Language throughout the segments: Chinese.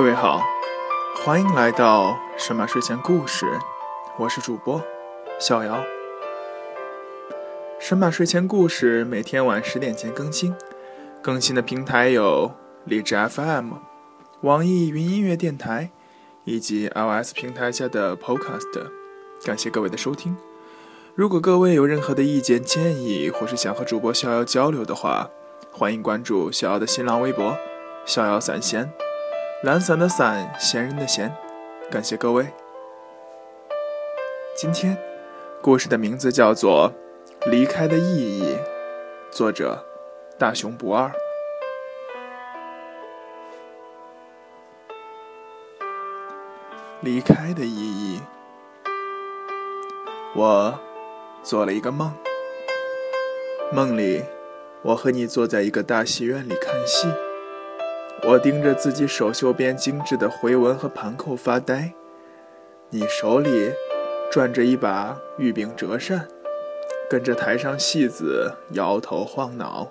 各位好，欢迎来到神马睡前故事，我是主播小姚。神马睡前故事每天晚十点前更新，更新的平台有荔枝 FM、网易云音乐电台以及 iOS 平台下的 Podcast。感谢各位的收听。如果各位有任何的意见建议，或是想和主播逍遥交流的话，欢迎关注逍遥的新浪微博“逍遥散闲”。懒散的散，闲人的闲，感谢各位。今天故事的名字叫做《离开的意义》，作者大熊不二。离开的意义，我做了一个梦，梦里我和你坐在一个大戏院里看戏。我盯着自己手袖边精致的回纹和盘扣发呆，你手里转着一把玉柄折扇，跟着台上戏子摇头晃脑。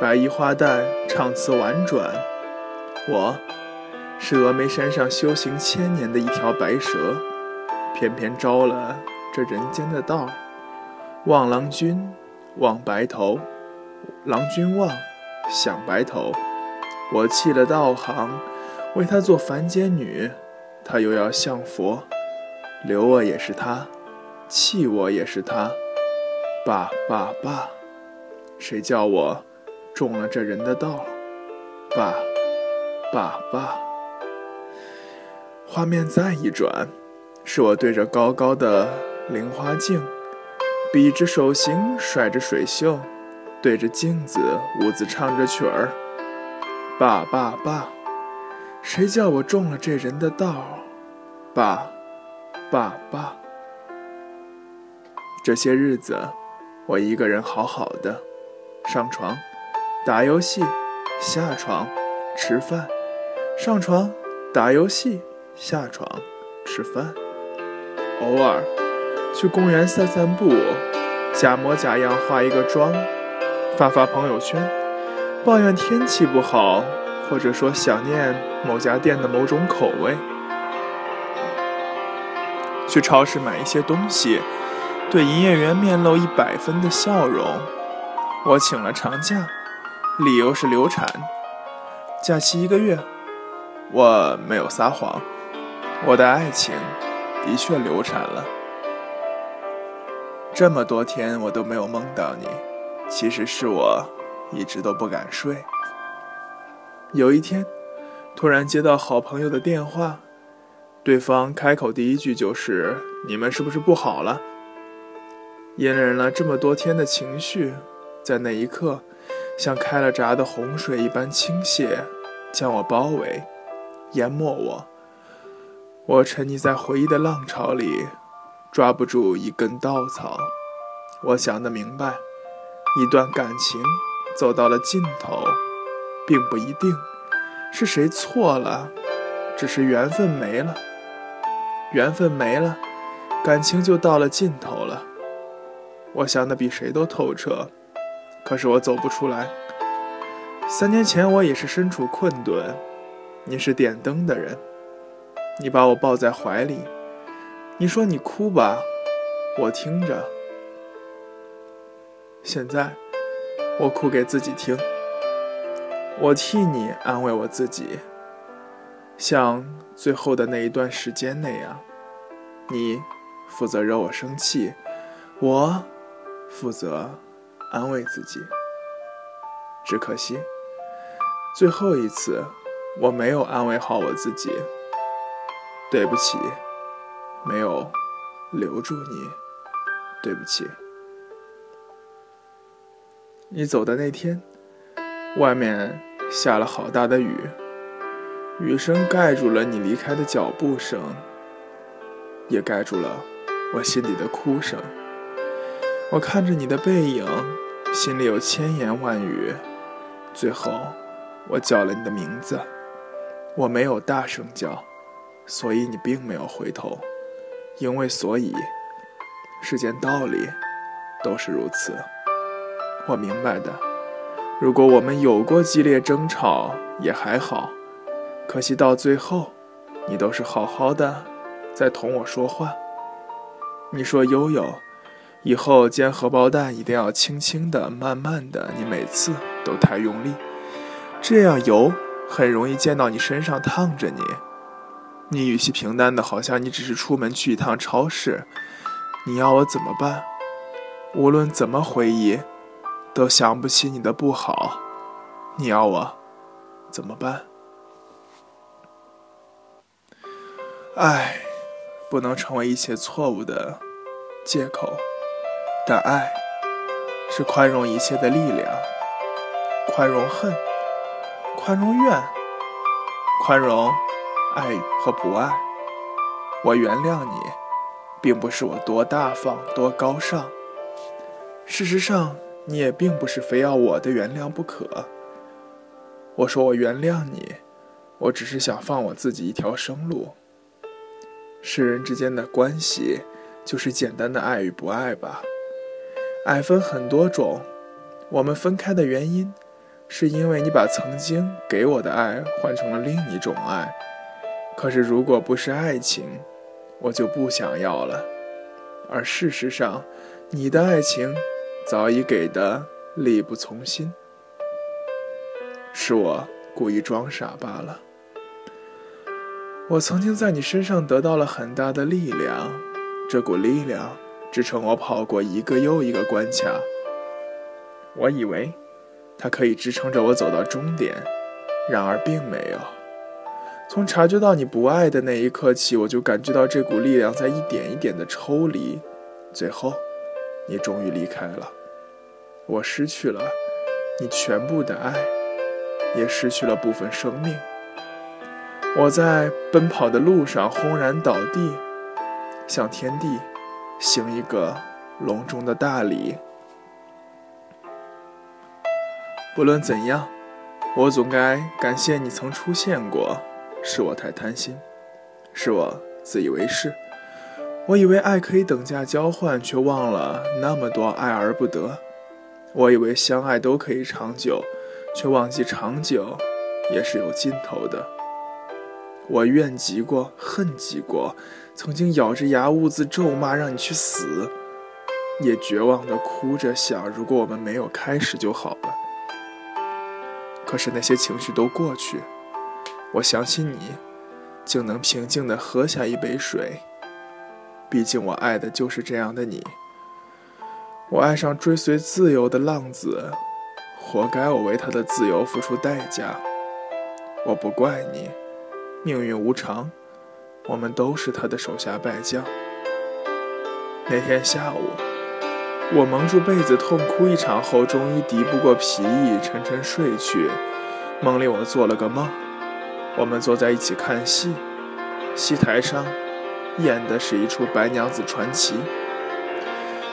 白衣花旦唱词婉转，我是峨眉山上修行千年的一条白蛇，偏偏招了这人间的道。望郎君，望白头，郎君望，想白头。我弃了道行，为他做凡间女，他又要向佛，留我也是他，弃我也是他，罢罢罢，谁叫我中了这人的道？罢罢罢。画面再一转，是我对着高高的菱花镜，比着手型，甩着水袖，对着镜子兀自唱着曲儿。罢罢罢，谁叫我中了这人的道？罢罢罢。这些日子，我一个人好好的，上床打游戏，下床吃饭，上床打游戏，下床吃饭，偶尔去公园散散步，假模假样化一个妆，发发朋友圈。抱怨天气不好，或者说想念某家店的某种口味。去超市买一些东西，对营业员面露一百分的笑容。我请了长假，理由是流产，假期一个月。我没有撒谎，我的爱情的确流产了。这么多天我都没有梦到你，其实是我。一直都不敢睡。有一天，突然接到好朋友的电话，对方开口第一句就是：“你们是不是不好了？”隐忍了这么多天的情绪，在那一刻，像开了闸的洪水一般倾泻，将我包围，淹没我。我沉溺在回忆的浪潮里，抓不住一根稻草。我想得明白，一段感情。走到了尽头，并不一定是谁错了，只是缘分没了。缘分没了，感情就到了尽头了。我想的比谁都透彻，可是我走不出来。三年前我也是身处困顿，你是点灯的人，你把我抱在怀里，你说你哭吧，我听着。现在。我哭给自己听，我替你安慰我自己，像最后的那一段时间那样，你负责惹我生气，我负责安慰自己。只可惜，最后一次我没有安慰好我自己，对不起，没有留住你，对不起。你走的那天，外面下了好大的雨，雨声盖住了你离开的脚步声，也盖住了我心底的哭声。我看着你的背影，心里有千言万语。最后，我叫了你的名字，我没有大声叫，所以你并没有回头，因为所以，世间道理都是如此。我明白的，如果我们有过激烈争吵，也还好，可惜到最后，你都是好好的在同我说话。你说悠悠，以后煎荷包蛋一定要轻轻的、慢慢的，你每次都太用力，这样油很容易溅到你身上，烫着你。你语气平淡的，好像你只是出门去一趟超市。你要我怎么办？无论怎么回忆，都想不起你的不好。你要我怎么办？爱不能成为一切错误的借口，但爱是宽容一切的力量。宽容恨，宽容怨，宽容。爱和不爱，我原谅你，并不是我多大方、多高尚。事实上，你也并不是非要我的原谅不可。我说我原谅你，我只是想放我自己一条生路。世人之间的关系，就是简单的爱与不爱吧。爱分很多种，我们分开的原因，是因为你把曾经给我的爱换成了另一种爱。可是，如果不是爱情，我就不想要了。而事实上，你的爱情早已给的力不从心，是我故意装傻罢了。我曾经在你身上得到了很大的力量，这股力量支撑我跑过一个又一个关卡。我以为它可以支撑着我走到终点，然而并没有。从察觉到你不爱的那一刻起，我就感觉到这股力量在一点一点的抽离，最后，你终于离开了，我失去了你全部的爱，也失去了部分生命。我在奔跑的路上轰然倒地，向天地行一个隆重的大礼。不论怎样，我总该感谢你曾出现过。是我太贪心，是我自以为是。我以为爱可以等价交换，却忘了那么多爱而不得。我以为相爱都可以长久，却忘记长久也是有尽头的。我怨极过，恨极过，曾经咬着牙兀自咒骂让你去死，也绝望的哭着想，如果我们没有开始就好了。可是那些情绪都过去。我相信你，竟能平静地喝下一杯水。毕竟我爱的就是这样的你。我爱上追随自由的浪子，活该我为他的自由付出代价。我不怪你，命运无常，我们都是他的手下败将。那天下午，我蒙住被子痛哭一场后，终于敌不过疲意，沉沉睡去。梦里我做了个梦。我们坐在一起看戏，戏台上演的是一出《白娘子传奇》。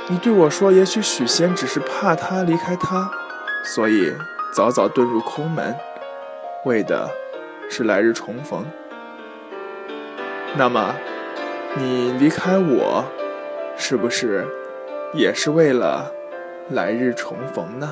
你对我说：“也许许仙只是怕他离开他，所以早早遁入空门，为的是来日重逢。”那么，你离开我，是不是也是为了来日重逢呢？